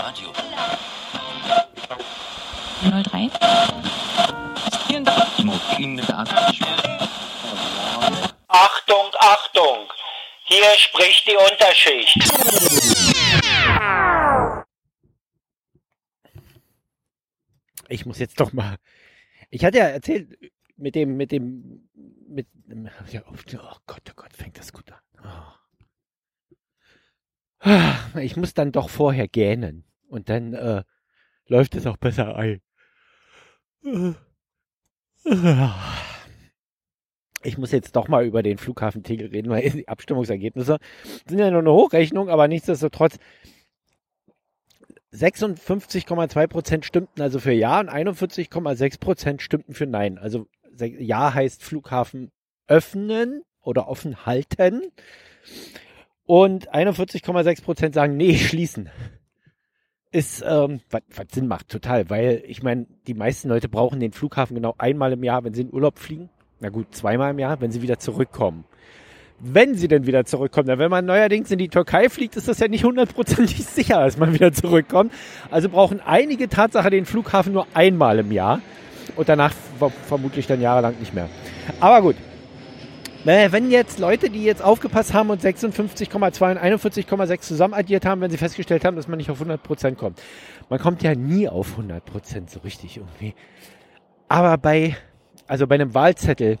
Radio. 03. Vielen Dank. Ihnen Achtung, Achtung! Hier spricht die Unterschicht. Ich muss jetzt doch mal. Ich hatte ja erzählt mit dem, mit dem, mit, ja, oh Gott, oh Gott, fängt das gut an. Oh. Ich muss dann doch vorher gähnen und dann äh, läuft es auch besser ein. Ich muss jetzt doch mal über den Flughafen Tegel reden, weil die Abstimmungsergebnisse sind ja nur eine Hochrechnung, aber nichtsdestotrotz 56,2 Prozent stimmten also für Ja und 41,6 Prozent stimmten für Nein. Also Ja heißt Flughafen öffnen oder offen halten. Und 41,6 Prozent sagen Nee, schließen. Ist, ähm, was, was Sinn macht, total. Weil ich meine, die meisten Leute brauchen den Flughafen genau einmal im Jahr, wenn sie in Urlaub fliegen. Na gut, zweimal im Jahr, wenn sie wieder zurückkommen wenn sie denn wieder zurückkommen. Denn wenn man neuerdings in die Türkei fliegt, ist das ja nicht hundertprozentig sicher, dass man wieder zurückkommt. Also brauchen einige Tatsache den Flughafen nur einmal im Jahr und danach vermutlich dann jahrelang nicht mehr. Aber gut. Wenn jetzt Leute, die jetzt aufgepasst haben und 56,2 und 41,6 zusammen addiert haben, wenn sie festgestellt haben, dass man nicht auf 100% kommt. Man kommt ja nie auf 100% so richtig irgendwie. Aber bei, also bei einem Wahlzettel,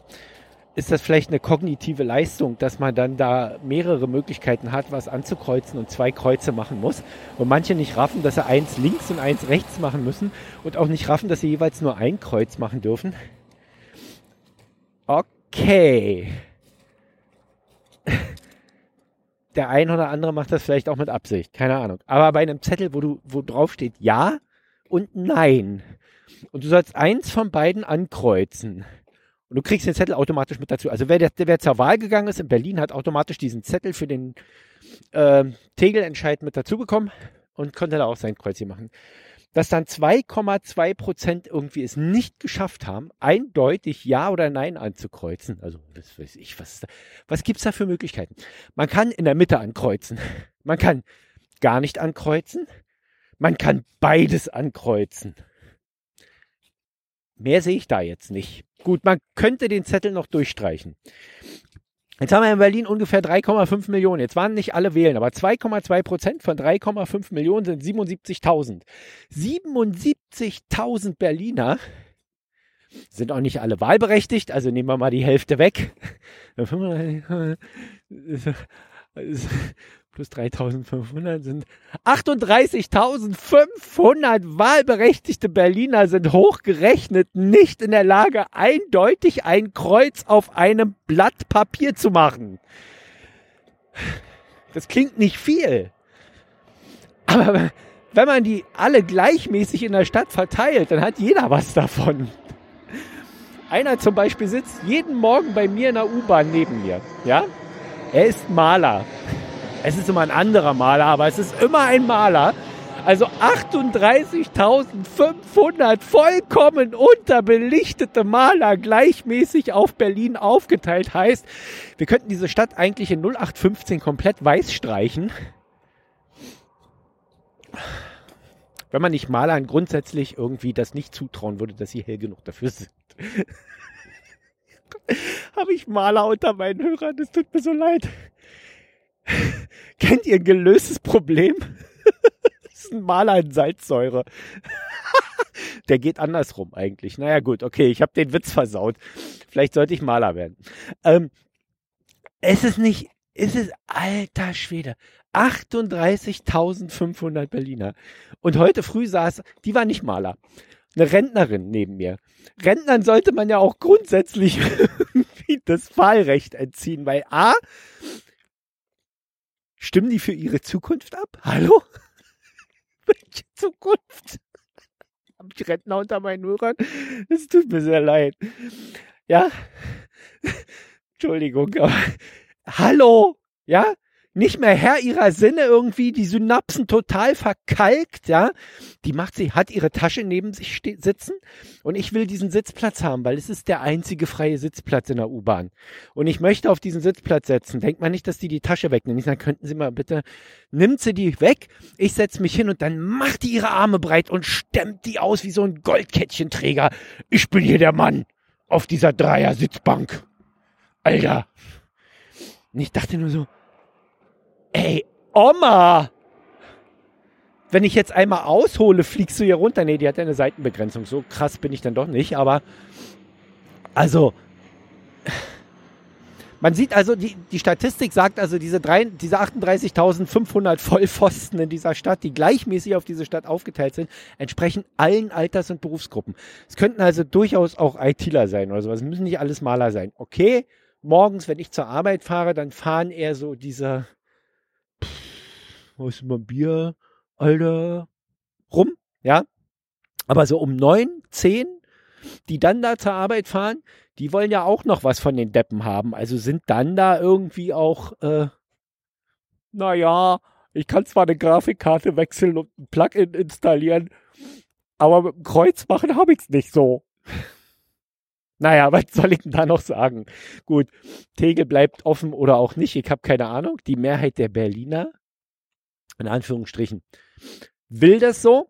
ist das vielleicht eine kognitive Leistung, dass man dann da mehrere Möglichkeiten hat, was anzukreuzen und zwei Kreuze machen muss. Und manche nicht raffen, dass sie eins links und eins rechts machen müssen und auch nicht raffen, dass sie jeweils nur ein Kreuz machen dürfen. Okay. Der ein oder andere macht das vielleicht auch mit Absicht, keine Ahnung. Aber bei einem Zettel, wo du, wo drauf steht Ja und Nein. Und du sollst eins von beiden ankreuzen und du kriegst den Zettel automatisch mit dazu. Also wer, der, wer zur Wahl gegangen ist in Berlin, hat automatisch diesen Zettel für den äh, Tegelentscheid mit dazu bekommen und konnte da auch sein Kreuzchen machen. Dass dann 2,2 Prozent irgendwie es nicht geschafft haben, eindeutig Ja oder Nein anzukreuzen. Also, das weiß ich, was, was gibt's da für Möglichkeiten? Man kann in der Mitte ankreuzen. Man kann gar nicht ankreuzen. Man kann beides ankreuzen. Mehr sehe ich da jetzt nicht. Gut, man könnte den Zettel noch durchstreichen. Jetzt haben wir in Berlin ungefähr 3,5 Millionen. Jetzt waren nicht alle wählen, aber 2,2 Prozent von 3,5 Millionen sind 77.000. 77.000 Berliner sind auch nicht alle wahlberechtigt, also nehmen wir mal die Hälfte weg plus 3500 sind 38.500 wahlberechtigte Berliner sind hochgerechnet nicht in der Lage, eindeutig ein Kreuz auf einem Blatt Papier zu machen. Das klingt nicht viel. Aber wenn man die alle gleichmäßig in der Stadt verteilt, dann hat jeder was davon. Einer zum Beispiel sitzt jeden Morgen bei mir in der U-Bahn neben mir. Ja? Er ist Maler. Es ist immer ein anderer Maler, aber es ist immer ein Maler. Also 38.500 vollkommen unterbelichtete Maler gleichmäßig auf Berlin aufgeteilt heißt, wir könnten diese Stadt eigentlich in 0815 komplett weiß streichen. Wenn man nicht Malern grundsätzlich irgendwie das nicht zutrauen würde, dass sie hell genug dafür sind. Habe ich Maler unter meinen Hörern, das tut mir so leid. Kennt ihr ein gelöstes Problem? das ist ein Maler in Salzsäure. Der geht andersrum eigentlich. Naja, gut, okay, ich habe den Witz versaut. Vielleicht sollte ich Maler werden. Ähm, es ist nicht, es ist alter Schwede. 38.500 Berliner. Und heute früh saß, die war nicht Maler. Eine Rentnerin neben mir. Rentnern sollte man ja auch grundsätzlich das Wahlrecht entziehen, weil A, Stimmen die für ihre Zukunft ab? Hallo? Welche Zukunft? Habe ich Rentner unter meinen Hörern? Es tut mir sehr leid. Ja? Entschuldigung, aber hallo? Ja? Nicht mehr Herr ihrer Sinne irgendwie, die Synapsen total verkalkt, ja. Die macht sie, hat ihre Tasche neben sich sitzen und ich will diesen Sitzplatz haben, weil es ist der einzige freie Sitzplatz in der U-Bahn. Und ich möchte auf diesen Sitzplatz setzen. Denkt man nicht, dass die die Tasche wegnehmen. Ich sage, könnten Sie mal bitte, nimmt sie die weg, ich setze mich hin und dann macht die ihre Arme breit und stemmt die aus wie so ein Goldkettchenträger. Ich bin hier der Mann auf dieser Dreier-Sitzbank. Alter. Und ich dachte nur so, ey, Oma! Wenn ich jetzt einmal aushole, fliegst du hier runter. Nee, die hat ja eine Seitenbegrenzung. So krass bin ich dann doch nicht, aber also man sieht also, die, die Statistik sagt also, diese, diese 38.500 Vollpfosten in dieser Stadt, die gleichmäßig auf diese Stadt aufgeteilt sind, entsprechen allen Alters- und Berufsgruppen. Es könnten also durchaus auch ITler sein oder sowas. Es müssen nicht alles Maler sein. Okay, morgens, wenn ich zur Arbeit fahre, dann fahren eher so diese, wo ist mein Bier, Alter, rum, ja. Aber so um neun, zehn, die dann da zur Arbeit fahren, die wollen ja auch noch was von den Deppen haben. Also sind dann da irgendwie auch, äh, naja, ich kann zwar eine Grafikkarte wechseln und ein Plugin installieren, aber mit dem Kreuz machen habe ich es nicht so. Naja, was soll ich denn da noch sagen? Gut, Tegel bleibt offen oder auch nicht, ich habe keine Ahnung. Die Mehrheit der Berliner, in Anführungsstrichen, will das so.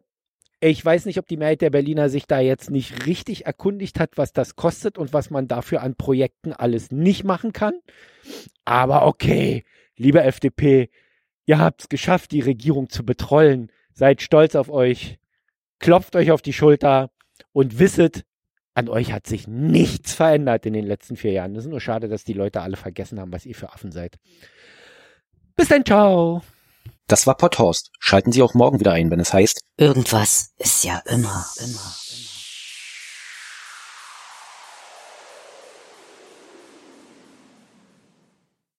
Ich weiß nicht, ob die Mehrheit der Berliner sich da jetzt nicht richtig erkundigt hat, was das kostet und was man dafür an Projekten alles nicht machen kann. Aber okay, liebe FDP, ihr habt es geschafft, die Regierung zu betrollen. Seid stolz auf euch, klopft euch auf die Schulter und wisset, an euch hat sich nichts verändert in den letzten vier Jahren. Es ist nur schade, dass die Leute alle vergessen haben, was ihr für Affen seid. Bis dann, ciao. Das war Potthorst. Schalten Sie auch morgen wieder ein, wenn es heißt Irgendwas ist ja immer, immer, immer.